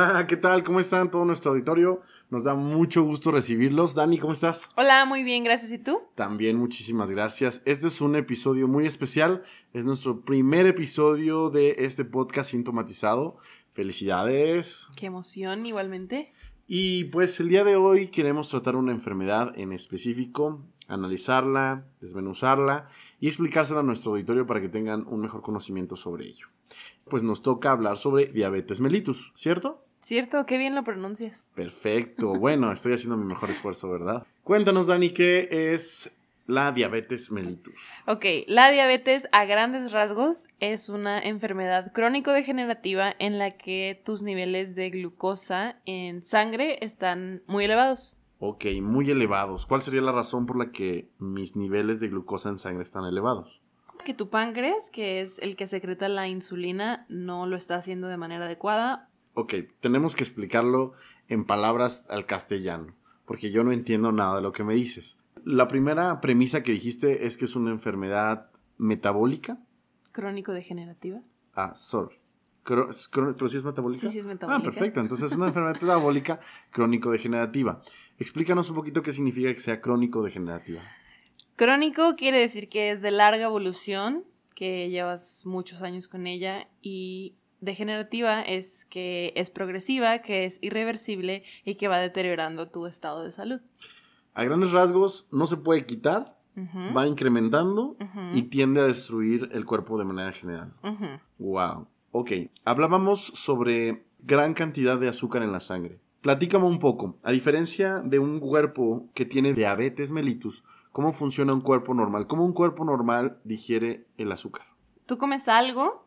Hola, ¿qué tal? ¿Cómo están todo nuestro auditorio? Nos da mucho gusto recibirlos. Dani, ¿cómo estás? Hola, muy bien, gracias. ¿Y tú? También muchísimas gracias. Este es un episodio muy especial. Es nuestro primer episodio de este podcast sintomatizado. Felicidades. Qué emoción, igualmente. Y pues el día de hoy queremos tratar una enfermedad en específico, analizarla, desmenuzarla y explicársela a nuestro auditorio para que tengan un mejor conocimiento sobre ello pues nos toca hablar sobre diabetes mellitus, ¿cierto? Cierto, qué bien lo pronuncias. Perfecto, bueno, estoy haciendo mi mejor esfuerzo, ¿verdad? Cuéntanos, Dani, ¿qué es la diabetes mellitus? Ok, la diabetes a grandes rasgos es una enfermedad crónico-degenerativa en la que tus niveles de glucosa en sangre están muy elevados. Ok, muy elevados. ¿Cuál sería la razón por la que mis niveles de glucosa en sangre están elevados? que tu páncreas, que es el que secreta la insulina, no lo está haciendo de manera adecuada. Ok, tenemos que explicarlo en palabras al castellano, porque yo no entiendo nada de lo que me dices. La primera premisa que dijiste es que es una enfermedad metabólica. Crónico-degenerativa. Ah, sorry. ¿Pero sí es metabólica? Sí, sí es metabólica. Ah, perfecto. Entonces es una enfermedad metabólica crónico-degenerativa. Explícanos un poquito qué significa que sea crónico-degenerativa. Crónico quiere decir que es de larga evolución, que llevas muchos años con ella, y degenerativa es que es progresiva, que es irreversible y que va deteriorando tu estado de salud. A grandes rasgos, no se puede quitar, va incrementando y tiende a destruir el cuerpo de manera general. Wow. Ok, hablábamos sobre gran cantidad de azúcar en la sangre. Platícame un poco. A diferencia de un cuerpo que tiene diabetes mellitus, cómo funciona un cuerpo normal, cómo un cuerpo normal digiere el azúcar. Tú comes algo,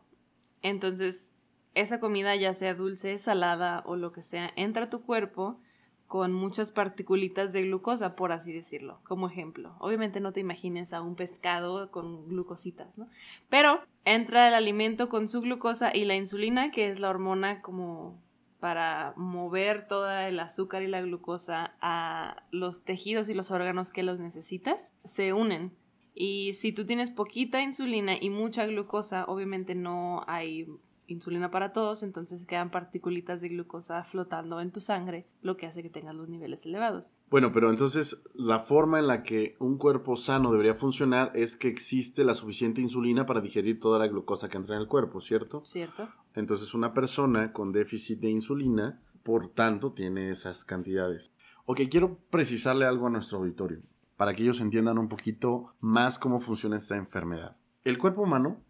entonces esa comida, ya sea dulce, salada o lo que sea, entra a tu cuerpo con muchas particulitas de glucosa, por así decirlo, como ejemplo. Obviamente no te imagines a un pescado con glucositas, ¿no? Pero entra el alimento con su glucosa y la insulina, que es la hormona como para mover toda el azúcar y la glucosa a los tejidos y los órganos que los necesitas, se unen. Y si tú tienes poquita insulina y mucha glucosa, obviamente no hay insulina para todos, entonces quedan particulitas de glucosa flotando en tu sangre, lo que hace que tengas los niveles elevados. Bueno, pero entonces la forma en la que un cuerpo sano debería funcionar es que existe la suficiente insulina para digerir toda la glucosa que entra en el cuerpo, ¿cierto? Cierto. Entonces una persona con déficit de insulina, por tanto, tiene esas cantidades. Ok, quiero precisarle algo a nuestro auditorio, para que ellos entiendan un poquito más cómo funciona esta enfermedad. El cuerpo humano,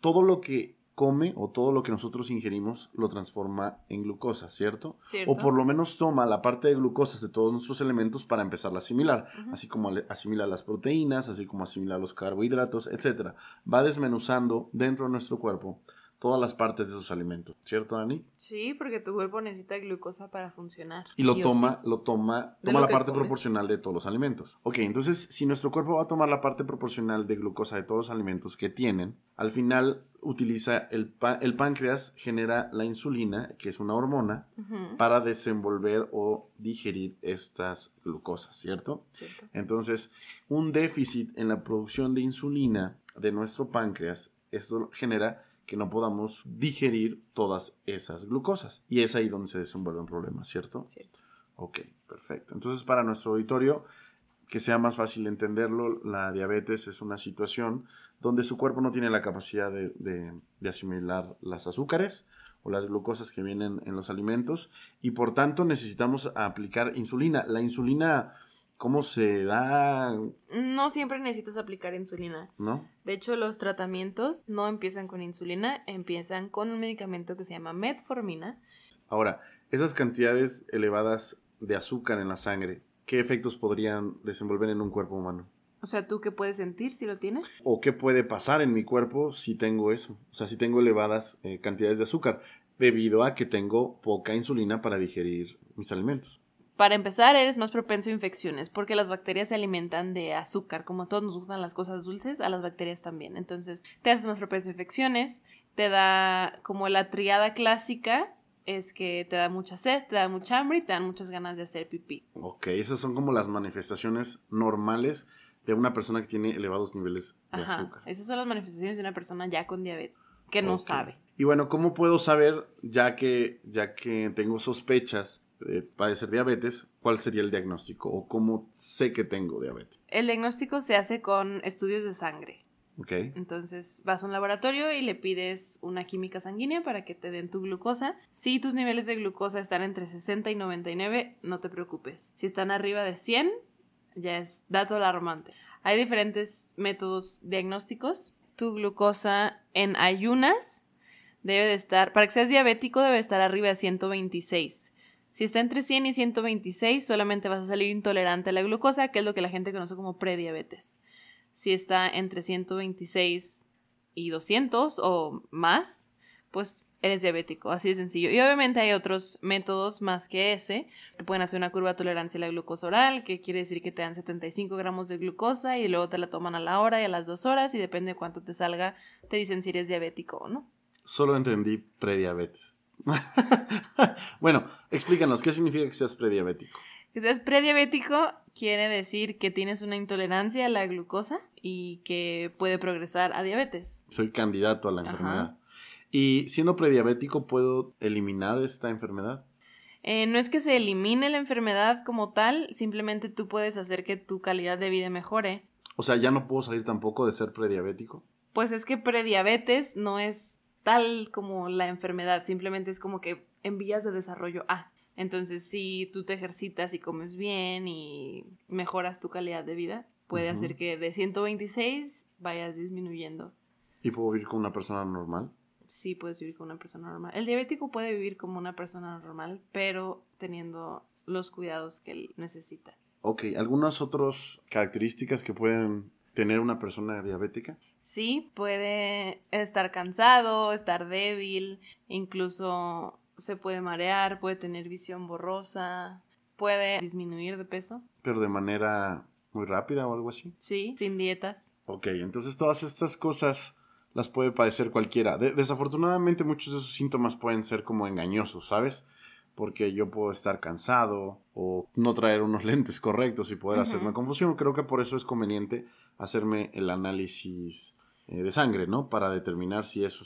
todo lo que come o todo lo que nosotros ingerimos lo transforma en glucosa, ¿cierto? O por lo menos toma la parte de glucosas de todos nuestros elementos para empezar a asimilar, así como asimila las proteínas, así como asimila los carbohidratos, etc. Va desmenuzando dentro de nuestro cuerpo todas las partes de esos alimentos, ¿cierto, Dani? Sí, porque tu cuerpo necesita glucosa para funcionar. Y lo toma, lo toma, toma la parte proporcional de todos los alimentos. Ok, entonces si nuestro cuerpo va a tomar la parte proporcional de glucosa de todos los alimentos que tienen, al final utiliza el, el páncreas genera la insulina, que es una hormona, para desenvolver o digerir estas glucosas, ¿cierto? Cierto. Entonces, un déficit en la producción de insulina de nuestro páncreas, esto genera que no podamos digerir todas esas glucosas. Y es ahí donde se desenvuelve un problema, ¿cierto? Cierto. Ok, perfecto. Entonces, para nuestro auditorio, que sea más fácil entenderlo, la diabetes es una situación donde su cuerpo no tiene la capacidad de, de, asimilar las azúcares o las glucosas que vienen en los alimentos y por tanto necesitamos aplicar insulina. La insulina ¿Cómo se da? No siempre necesitas aplicar insulina. ¿No? De hecho, los tratamientos no empiezan con insulina, empiezan con un medicamento que se llama metformina. Ahora, esas cantidades elevadas de azúcar en la sangre, ¿qué efectos podrían desenvolver en un cuerpo humano? O sea, ¿tú qué puedes sentir si lo tienes? ¿O qué puede pasar en mi cuerpo si tengo eso? O sea, si tengo elevadas eh, cantidades de azúcar. debido a que tengo poca insulina para digerir mis alimentos. Para empezar, eres más propenso a infecciones porque las bacterias se alimentan de azúcar. Como a todos nos gustan las cosas dulces, a las bacterias también. Entonces, te haces más propenso a infecciones, te da como la triada clásica es que te da mucha sed, te da mucha hambre y te dan muchas ganas de hacer pipí. Ok, esas son como las manifestaciones normales de una persona que tiene elevados niveles de Ajá, azúcar. esas son las manifestaciones de una persona ya con diabetes, que no Ok. sabe. Y bueno, ¿cómo puedo saber, ya que, ya que tengo sospechas de padecer diabetes, cuál sería el diagnóstico? ¿O cómo sé que tengo diabetes? El diagnóstico se hace con estudios de sangre. ¿Ok? Entonces vas a un laboratorio y le pides una química sanguínea para que te den tu glucosa. Si tus niveles de glucosa están entre 60 y 99, no te preocupes. Si están arriba de 100, ya es dato alarmante. Hay diferentes métodos diagnósticos. Tu glucosa en ayunas debe de estar, para que seas diabético, debe estar arriba de 126. Si está entre 100 y 126, solamente vas a salir intolerante a la glucosa, que es lo que la gente conoce como prediabetes si está entre 126 y 200 o más, pues eres diabético, así de sencillo. Y obviamente hay otros métodos más que ese. Te pueden hacer una curva de tolerancia a la glucosa oral, que quiere decir que te dan 75 gramos de glucosa y luego te la toman a la hora y a las dos horas y depende de cuánto te salga, te dicen si eres diabético o no. Solo entendí prediabetes. bueno, explícanos, ¿qué significa que seas prediabético? Que seas prediabético quiere decir que tienes una intolerancia a la glucosa y que puede progresar a diabetes. Soy candidato a la Ajá. enfermedad. Y siendo prediabético, ¿puedo eliminar esta enfermedad? Eh, no es que se elimine la enfermedad como tal, simplemente tú puedes hacer que tu calidad de vida mejore. O sea, ya no puedo salir tampoco de ser prediabético. Pues es que prediabetes no es tal como la enfermedad, simplemente es como que en vías de desarrollo A. Entonces, si tú te ejercitas y comes bien y mejoras tu calidad de vida, puede hacer que de 126 vayas disminuyendo. ¿Y puedo vivir con una persona normal? Sí, puedes vivir como una persona normal. El diabético puede vivir como una persona normal, pero teniendo los cuidados que él necesita. Ok, ¿algunas otras características que pueden tener una persona diabética? Sí, puede estar cansado, estar débil, incluso se puede marear, puede tener visión borrosa, puede disminuir de peso, Pero de manera muy rápida o algo así. sí, sin dietas. Ok, entonces todas estas cosas las puede padecer cualquiera. De- desafortunadamente muchos de esos síntomas pueden ser como engañosos, ¿sabes? Porque yo puedo estar cansado o no traer unos lentes correctos y poder hacerme confusión. Creo que por eso es conveniente hacerme el análisis eh, de sangre, ¿no? Para determinar si eso,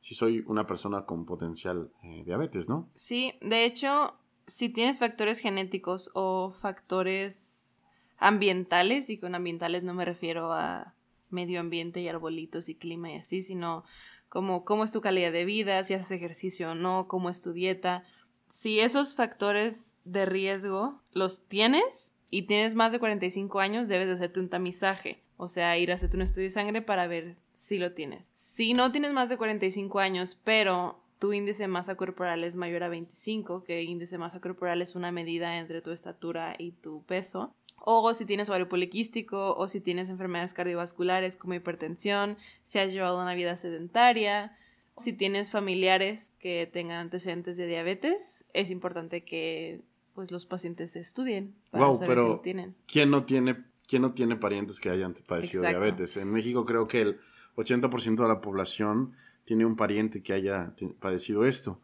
si soy una persona con potencial eh, diabetes, ¿no? Sí, de hecho, si tienes factores genéticos o factores ambientales, y con ambientales no me refiero a medio ambiente y arbolitos y clima y así, sino como cómo es tu calidad de vida, si haces ejercicio o no, cómo es tu dieta. Si esos factores de riesgo los tienes y tienes más de 45 años, debes de hacerte un tamizaje, o sea, ir a hacerte un estudio de sangre para ver si lo tienes. Si no tienes más de 45 años, pero tu índice de masa corporal es mayor a 25, que índice de masa corporal es una medida entre tu estatura y tu peso, o si tienes ovario poliquístico, o si tienes enfermedades cardiovasculares como hipertensión, si has llevado una vida sedentaria, si tienes familiares que tengan antecedentes de diabetes, es importante que pues los pacientes se estudien para Guau, saber pero- si lo tienen. ¿Quién no tiene, quién no tiene parientes que hayan padecido Exacto. diabetes? En México creo que el 80% de la población tiene un pariente que haya padecido esto.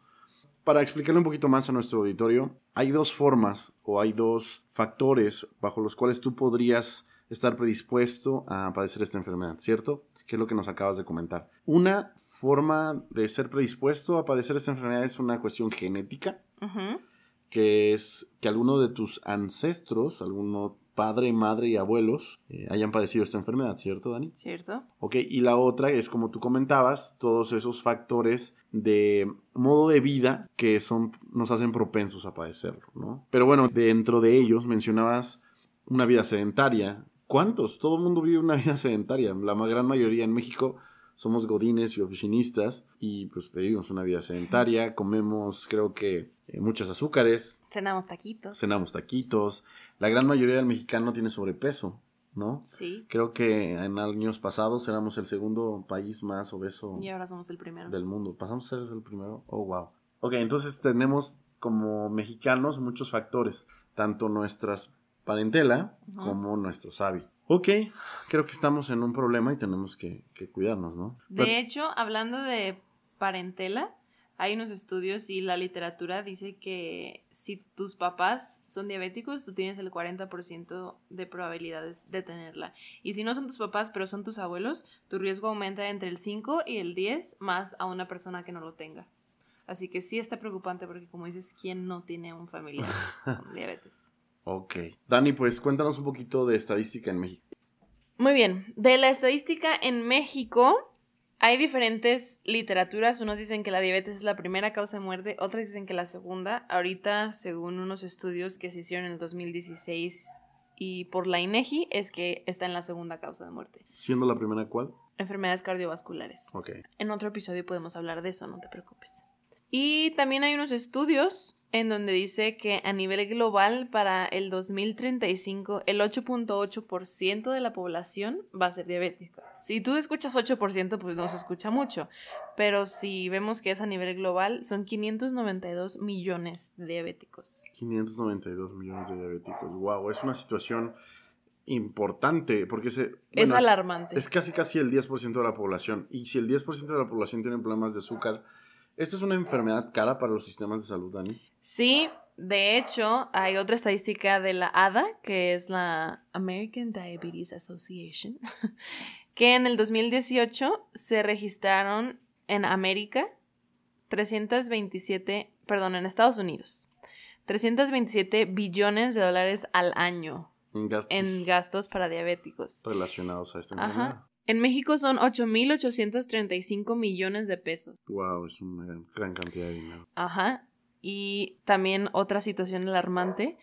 Para explicarle un poquito más a nuestro auditorio, hay dos formas o hay dos factores bajo los cuales tú podrías estar predispuesto a padecer esta enfermedad, ¿cierto? Que es lo que nos acabas de comentar. Una forma de ser predispuesto a padecer esta enfermedad es una cuestión genética Ujú. que es que alguno de tus ancestros, alguno padre, madre y abuelos eh, hayan padecido esta enfermedad, ¿cierto, Dani? ¿Cierto? Ok, y la otra es como tú comentabas, todos esos factores de modo de vida que son, nos hacen propensos a padecerlo, ¿no? Pero bueno, dentro de ellos mencionabas una vida sedentaria. ¿Cuántos? Todo el mundo vive una vida sedentaria. La gran mayoría en México somos godines y oficinistas y pues vivimos una vida sedentaria, comemos creo que eh, muchos azúcares, Cenamos taquitos. cenamos taquitos. La gran mayoría del mexicano tiene sobrepeso, ¿no? Sí. Creo que en años pasados éramos el segundo país más obeso Y ahora somos el primero. del mundo. ¿Pasamos a ser el primero? Oh, wow. Ok, entonces tenemos como mexicanos muchos factores, tanto nuestras parentela como nuestros hábitos. Ok, creo que estamos en un problema y tenemos que, que cuidarnos, ¿no? De hecho, hablando de parentela, hay unos estudios y la literatura dice que si tus papás son diabéticos, tú tienes el 40% de probabilidades de tenerla. Y si no son tus papás, pero son tus abuelos, tu riesgo aumenta entre el 5 y el 10 más a una persona que no lo tenga. Así que sí está preocupante porque como dices, ¿quién no tiene un familiar con diabetes? Ok. Dani, pues cuéntanos un poquito de estadística en México. Muy bien. De la estadística en México, hay diferentes literaturas. Unos dicen que la diabetes es la primera causa de muerte, otros dicen que la segunda. Ahorita, según unos estudios que se hicieron en el 2016 y por la INEGI, es que está en la segunda causa de muerte. ¿Siendo la primera cuál? Enfermedades cardiovasculares. Ok. En otro episodio podemos hablar de eso, no te preocupes. Y también hay unos estudios en donde dice que a nivel global para el 2035 el 8.8% de la población va a ser diabética. Si tú escuchas 8%, pues no se escucha mucho, pero si vemos que es a nivel global, son 592 millones de diabéticos. 592 millones de diabéticos. Wow, es una situación importante porque se, es alarmante. Es casi casi el 10% de la población y si el 10% de la población tiene problemas de azúcar, ¿esta es una enfermedad cara para los sistemas de salud, Dani? Sí, de hecho, hay otra estadística de la ADA, que es la American Diabetes Association, que en el 2018 se registraron en América 327, perdón, en Estados Unidos, 327 billones de dólares al año en gastos, para diabéticos. Relacionados a esta enfermedad. En México son 8.835 millones de pesos. Wow, es una gran, gran cantidad de dinero. Ajá. Y también otra situación alarmante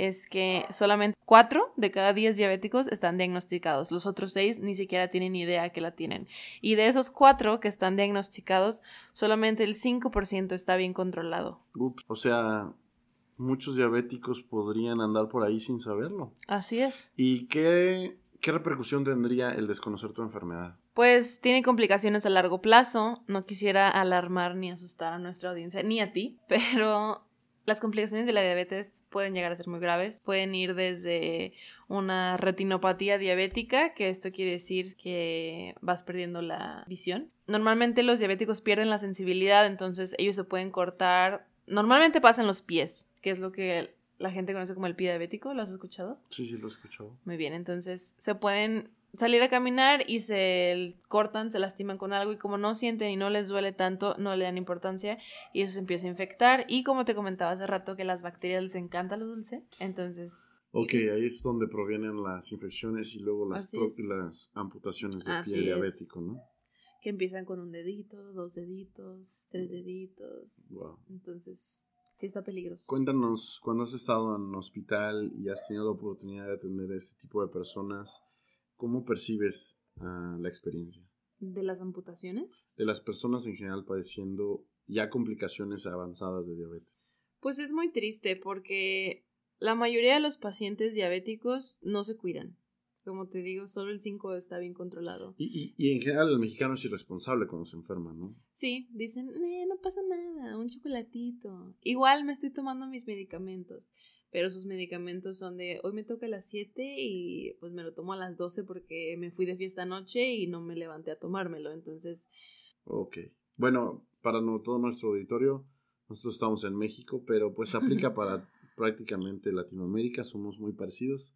es que solamente 4 de cada 10 diabéticos están diagnosticados. Los otros 6 ni siquiera tienen idea que la tienen. Y de esos 4 que están diagnosticados, solamente el 5% está bien controlado. Ups, o sea, muchos diabéticos podrían andar por ahí sin saberlo. Así es. ¿Y qué, qué repercusión tendría el desconocer tu enfermedad? Pues tiene complicaciones a largo plazo. No quisiera alarmar ni asustar a nuestra audiencia, ni a ti, pero las complicaciones de la diabetes pueden llegar a ser muy graves. Pueden ir desde una retinopatía diabética, que esto quiere decir que vas perdiendo la visión. Normalmente los diabéticos pierden la sensibilidad, entonces ellos se pueden cortar. Normalmente pasa en los pies, que es lo que la gente conoce como el pie diabético. ¿Lo has escuchado? Sí, sí, lo he escuchado. Muy bien, entonces se pueden salir a caminar y se cortan, se lastiman con algo y como no sienten y no les duele tanto, no le dan importancia y eso se empieza a infectar y como te comentaba hace rato que las bacterias les encanta lo dulce, entonces... Ok, ahí es donde provienen las infecciones y luego las, las amputaciones de pie diabético, ¿no? Que empiezan con un dedito, dos deditos, tres deditos. Wow. Entonces, sí está peligroso. Cuéntanos, cuando has estado en hospital y has tenido la oportunidad de atender a este tipo de personas, ¿Cómo percibes ah, la experiencia? ¿De las amputaciones? De las personas en general padeciendo ya complicaciones avanzadas de diabetes. Pues es muy triste porque la mayoría de los pacientes diabéticos no se cuidan. Como te digo, solo el 5 está bien controlado. Y, y, en general el mexicano es irresponsable cuando se enferma, ¿no? Sí, dicen, eh, no pasa nada, un chocolatito. Igual me estoy tomando mis medicamentos pero sus medicamentos son de hoy me toca a las 7 y pues me lo tomo a las 12 porque me fui de fiesta anoche y no me levanté a tomármelo, entonces... Ok, bueno, para todo nuestro auditorio, nosotros estamos en México, pero pues aplica para prácticamente Latinoamérica, somos muy parecidos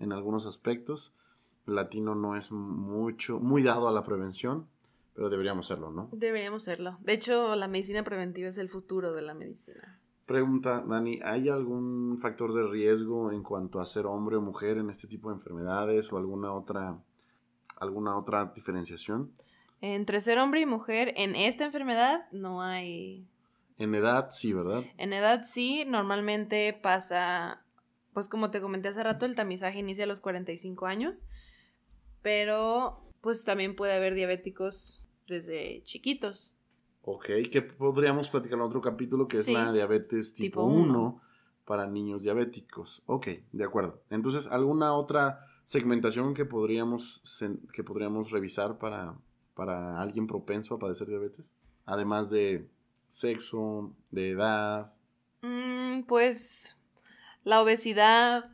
en algunos aspectos. El latino no es mucho, muy dado a la prevención, pero deberíamos serlo, ¿no? Deberíamos serlo. De hecho, la medicina preventiva es el futuro de la medicina. Pregunta, Dani, ¿hay algún factor de riesgo en cuanto a ser hombre o mujer en este tipo de enfermedades o alguna otra, alguna otra diferenciación? Entre ser hombre y mujer en esta enfermedad no hay... En edad sí, ¿verdad? En edad sí, normalmente pasa, pues como te comenté hace rato, el tamizaje inicia a los 45 años, pero pues también puede haber diabéticos desde chiquitos. Ok, que podríamos platicar en otro capítulo que es la diabetes tipo, 1 para niños diabéticos. Ok, de acuerdo. Entonces, ¿alguna otra segmentación que podríamos, que podríamos revisar para, para alguien propenso a padecer diabetes? Además de sexo, de edad. Mm, pues la obesidad.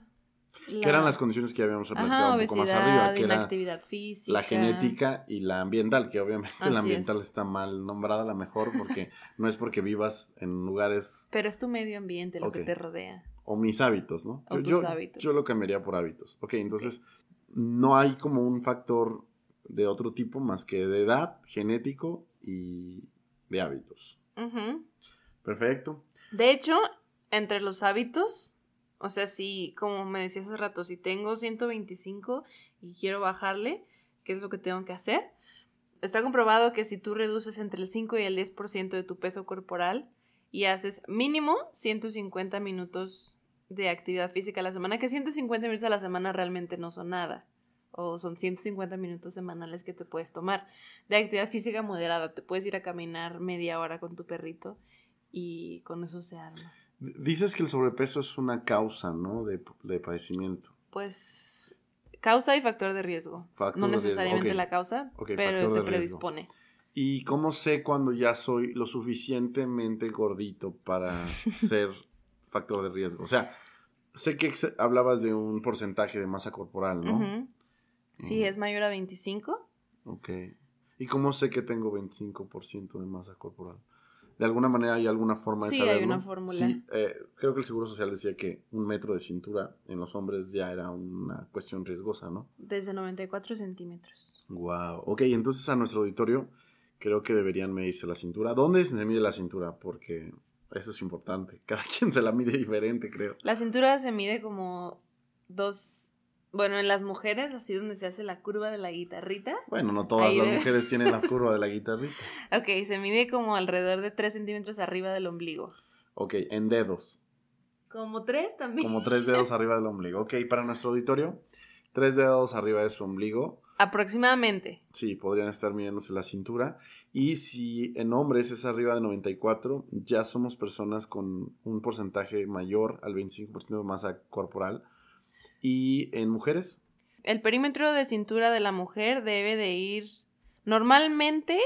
¿Qué eran las condiciones que habíamos platicado un poco más arriba? Que inactividad física. La genética y la ambiental, que obviamente la ambiental está mal nombrada, la mejor, porque no es porque vivas en lugares. Pero es tu medio ambiente lo que te rodea. O mis hábitos, ¿no? O yo, tus hábitos. Yo lo cambiaría por hábitos. Ok, entonces no hay como un factor de otro tipo más que de edad, genético y de hábitos. Perfecto. De hecho, entre los hábitos, o sea, si, como me decía hace rato, si tengo 125 y quiero bajarle, ¿qué es lo que tengo que hacer? Está comprobado que si tú reduces entre el 5 y el 10% de tu peso corporal y haces mínimo 150 minutos de actividad física a la semana, que 150 minutos a la semana realmente no son nada o son 150 minutos semanales que te puedes tomar. De actividad física moderada, te puedes ir a caminar media hora con tu perrito y con eso se arma. Dices que el sobrepeso es una causa, ¿no? De, padecimiento. Pues causa y factor de riesgo. no necesariamente la causa, pero te predispone. ¿Y cómo sé cuando ya soy lo suficientemente gordito para ser factor de riesgo? O sea, sé que hablabas de un porcentaje de masa corporal, ¿no? Sí, es mayor a 25. Ok. ¿Y cómo sé que tengo 25% de masa corporal? ¿De alguna manera hay alguna forma de saberlo? Sí, hay una fórmula. Sí, eh, creo que el Seguro Social decía que un metro de cintura en los hombres ya era una cuestión riesgosa, ¿no? Desde 94 centímetros. Wow. Ok, entonces a nuestro auditorio creo que deberían medirse la cintura. ¿Dónde se mide la cintura? Porque eso es importante. Cada quien se la mide diferente, creo. La cintura se mide como dos bueno, en las mujeres, así donde se hace la curva de la guitarrita. Bueno, no todas las mujeres tienen la curva de la guitarrita. Ok, se mide como alrededor de 3 centímetros arriba del ombligo. Ok, en dedos. Como 3 también. Como 3 dedos arriba del ombligo. Ok, para nuestro auditorio, 3 dedos arriba de su ombligo. Aproximadamente. Sí, podrían estar midiéndose la cintura. Y si en hombres es arriba de 94, ya somos personas con un porcentaje mayor al 25% de masa corporal ¿Y en mujeres? El perímetro de cintura de la mujer debe de ir normalmente,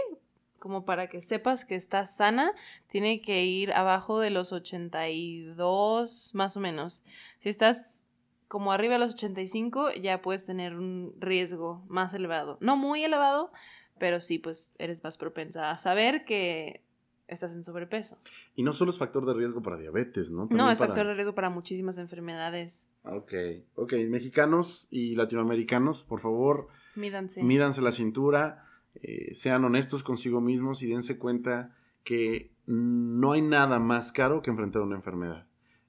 como para que sepas que estás sana, tiene que ir abajo de los 82 más o menos. Si estás como arriba de los 85, ya puedes tener un riesgo más elevado. No muy elevado, pero sí, pues eres más propensa a saber que estás en sobrepeso. Y no solo es factor de riesgo para diabetes, ¿no? no, es factor de riesgo para muchísimas enfermedades. Ok, ok. Mexicanos y latinoamericanos, por favor, mídanse, mídanse la cintura, eh, sean honestos consigo mismos y dense cuenta que no hay nada más caro que enfrentar una enfermedad.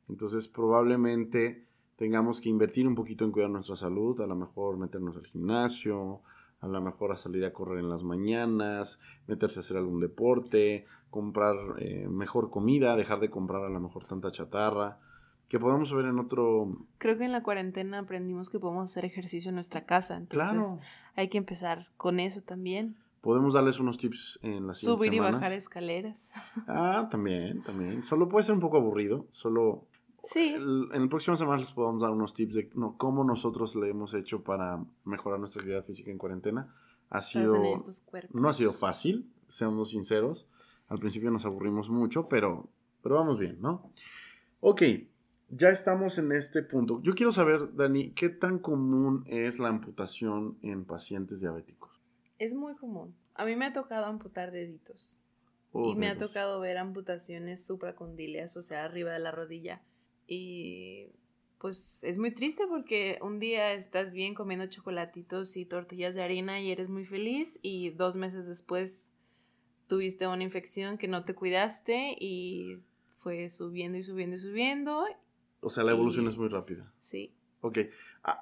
Entonces, probablemente tengamos que invertir un poquito en cuidar nuestra salud, a lo mejor meternos al gimnasio, a lo mejor a salir a correr en las mañanas, meterse a hacer algún deporte, comprar eh, mejor comida, dejar de comprar a lo mejor tanta chatarra que podamos ver en otro... Creo que en la cuarentena aprendimos que podemos hacer ejercicio en nuestra casa, entonces claro. hay que empezar con eso también. Podemos darles unos tips en las Subir y bajar escaleras. Ah, también, también. Solo puede ser un poco aburrido, solo... Sí. en el próximo semana les podemos dar unos tips de no, cómo nosotros le hemos hecho para mejorar nuestra actividad física en cuarentena. Ha sido... No ha sido fácil, seamos sinceros. Al principio nos aburrimos mucho, pero, pero vamos bien, ¿no? Ok, ya estamos en este punto. Yo quiero saber, Dani, ¿qué tan común es la amputación en pacientes diabéticos? Es muy común. A mí me ha tocado amputar deditos. Oh, y me ha tocado ver amputaciones supracondíleas, o sea, arriba de la rodilla. Y pues es muy triste porque un día estás bien comiendo chocolatitos y tortillas de harina y eres muy feliz y dos meses después tuviste una infección que no te cuidaste y fue subiendo y subiendo y subiendo o sea, la evolución es muy rápida. Sí. Ok.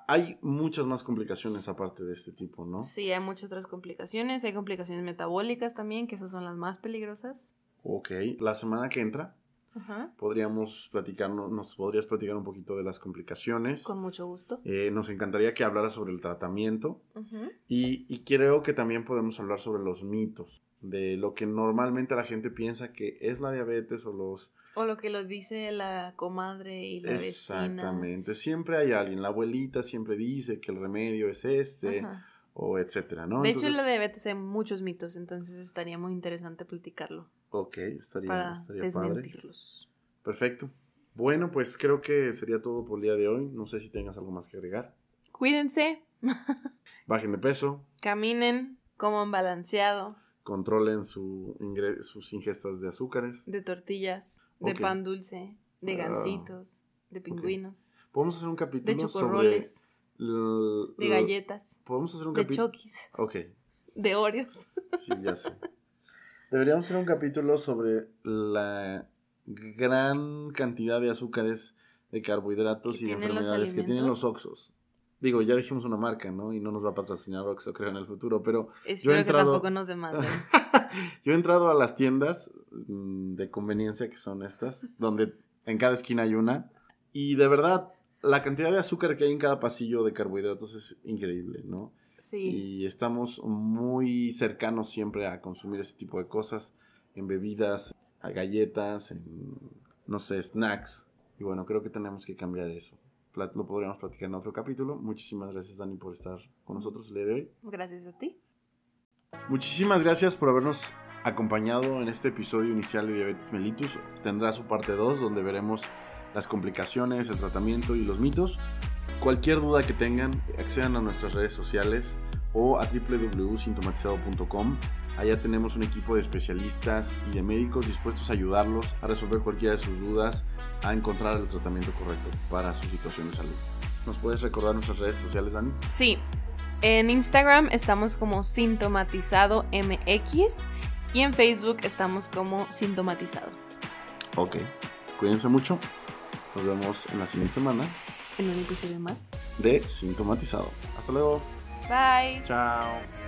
Hay muchas más complicaciones aparte de este tipo, ¿no? Sí, hay muchas otras complicaciones. Hay complicaciones metabólicas también, que esas son las más peligrosas. Ok. La semana que entra, podríamos platicar, nos podrías platicar un poquito de las complicaciones. Con mucho gusto. Eh, nos encantaría que hablara sobre el tratamiento. y, y creo que también podemos hablar sobre los mitos de lo que normalmente la gente piensa que es la diabetes o los... O lo que lo dice la comadre y la Exactamente. Siempre hay alguien, la abuelita siempre dice que el remedio es este, o etcétera, ¿no? de hecho, la diabetes hay muchos mitos, entonces estaría muy interesante platicarlo Ok, estaría, para estaría padre. desmentirlos. Perfecto. Bueno, pues creo que sería todo por el día de hoy. No sé si tengas algo más que agregar. Cuídense, Bajen de peso, caminen, coman balanceado, controlen su sus ingestas de azúcares. de tortillas, de pan dulce, de Ah, gancitos, de pingüinos, Podemos hacer un capítulo de sobre de galletas, Podemos hacer un de chokis, Ok, de oreos. sí, ya sé. Deberíamos hacer un capítulo sobre la gran cantidad de azúcares, de carbohidratos y de enfermedades que tienen los. Oxos. Digo, ya dijimos una marca, ¿no? Y no nos va a patrocinar Oxxo, creo, en el futuro, pero Espero entrado- que tampoco nos demanden. yo he entrado a las tiendas mm, de conveniencia que son estas, donde en cada esquina hay una, y de verdad, la cantidad de azúcar que hay en cada pasillo de carbohidratos es increíble, ¿no? Sí, Y estamos muy cercanos siempre a consumir ese tipo de cosas, en bebidas, a galletas, en, no sé, snacks. Y bueno, creo que tenemos que cambiar eso. Lo podríamos platicar en otro capítulo. Muchísimas gracias, Dani, por estar con nosotros el día de hoy. gracias a ti. Muchísimas gracias por habernos acompañado en este episodio inicial de Diabetes mellitus. Tendrá su parte 2 donde veremos las complicaciones, el tratamiento y los mitos. Cualquier duda que tengan, accedan a nuestras redes sociales o a www.sintomatizado.com. Allá tenemos un equipo de especialistas y de médicos dispuestos a ayudarlos a resolver cualquiera de sus dudas, a encontrar el tratamiento correcto para su situación de salud. ¿Nos puedes recordar nuestras redes sociales, Dani? Sí, en Instagram estamos como sintomatizado MX y en Facebook estamos como sintomatizado. Ok. Cuídense mucho. Nos vemos en la siguiente semana En un episodio más. de Sintomatizado. Hasta luego. Bye. Chao.